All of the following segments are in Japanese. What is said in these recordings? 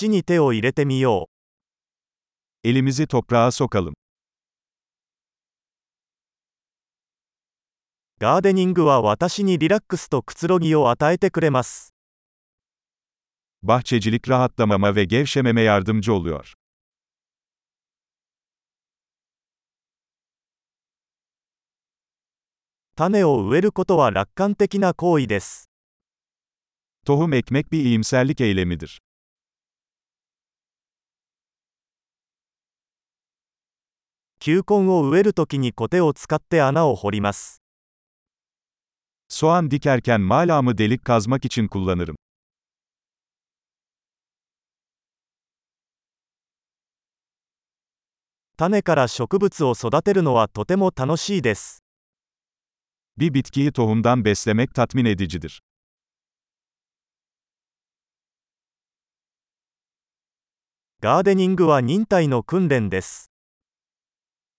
土に手を入れてみよう。Elimizi toprağa sokalım. ガーデニングは私にリラックスとくつろぎを与えてくれます。Bahçecilik rahatlamama ve gevşememe yardımcı oluyor. 種を植えることは楽観的な行為です。Tohum ekmek bir iyimserlik eylemidir. 球根を植えるときにコテを使って穴を掘ります。Soğan dikerken malamı delik kazmak için kullanırım. 種から植物を育てるのはとても楽しいです。Bir bitkiyi tohumdan beslemek tatmin edicidir. ガーデニングは忍耐の訓練です。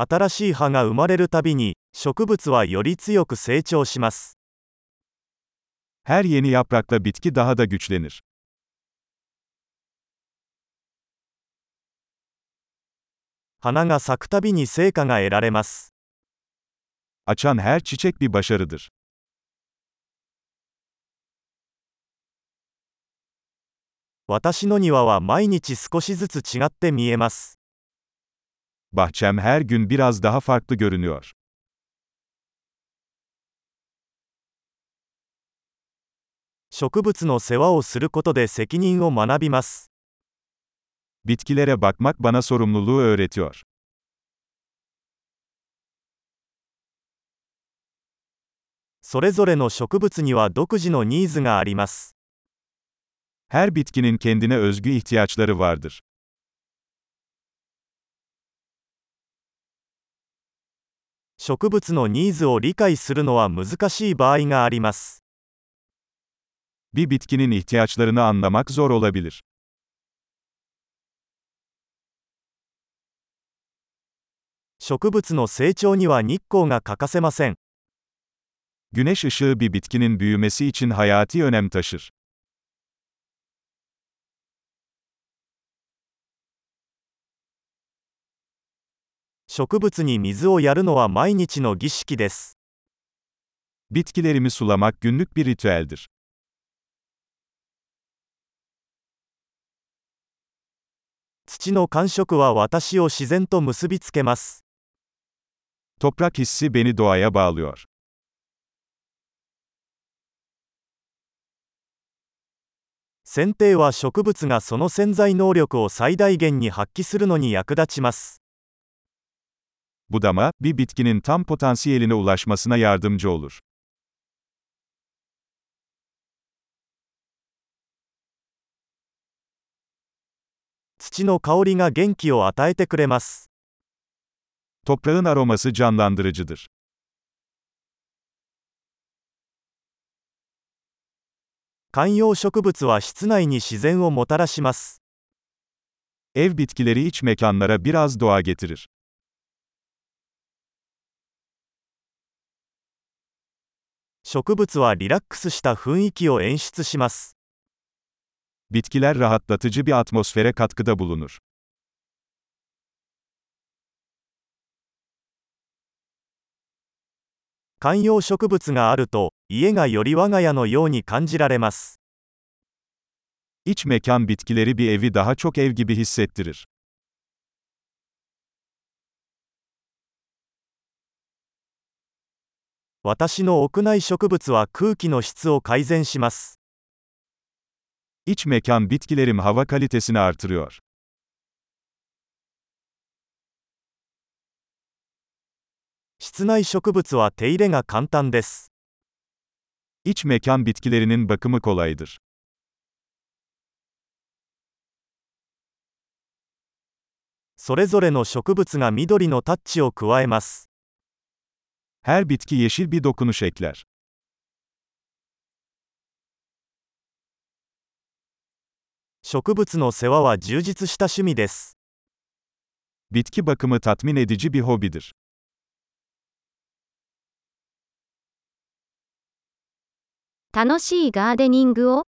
新しい葉が生まれるたびに、植物はより強く成長します。Her yeni yaprakla bitki daha da güçlenir. 花が咲くたびに成果が得られます。Açan her çiçek bir başarıdır. 私の庭は毎日少しずつ違って見えます。Bahçem her gün biraz daha farklı görünüyor. 植物の世話をすることで責任を学びます。 Bitkilere bakmak bana sorumluluğu öğretiyor. それぞれの植物には独自のニーズがあります。 Her bitkinin kendine özgü ihtiyaçları vardır. 植物のニーズを理解するのは難しい場合があります。Bir bitkinin ihtiyaçlarını anlamak zor olabilir. 植物の成長には日光が欠かせません。Güneş ışığı bir bitkinin büyümesi için hayati önem taşır. 植物に水をやるのは毎日の儀式です。Bitkilerimi sulamak günlük bir ritüeldir. 土の感触は私を自然と結びつけます。Toprak hissi beni doğaya bağlıyor. 剪定は植物がその潜在能力を最大限に発揮するのに役立ちます。Budama, bir bitkinin tam potansiyeline ulaşmasına yardımcı olur. 土の香りが元気を与えてくれます。 Toprağın aroması canlandırıcıdır. 観葉植物は室内に自然をもたらします。 Ev bitkileri iç mekanlara biraz doğa getirir. 植物はリラックスした雰囲気を演出します。Bitkiler rahatlatıcı bir atmosfere katkıda bulunur. 観葉植物があると、家がより我が家のように感じられます。İç mekan bitkileri bir evi daha çok ev gibi hissettirir. 私の屋内植物は空気の質を改善します。İç mekan bitkilerim hava kalitesini artırıyor. 室内植物は手入れが簡単です。İç mekan bitkilerinin bakımı kolaydır. それぞれの植物が緑のタッチを加えます。Her bitki yeşil bir dokunuş ekler. 植物の世話は充実した趣味です。 Bitki bakımı tatmin edici bir hobidir. 楽しいガーデニングを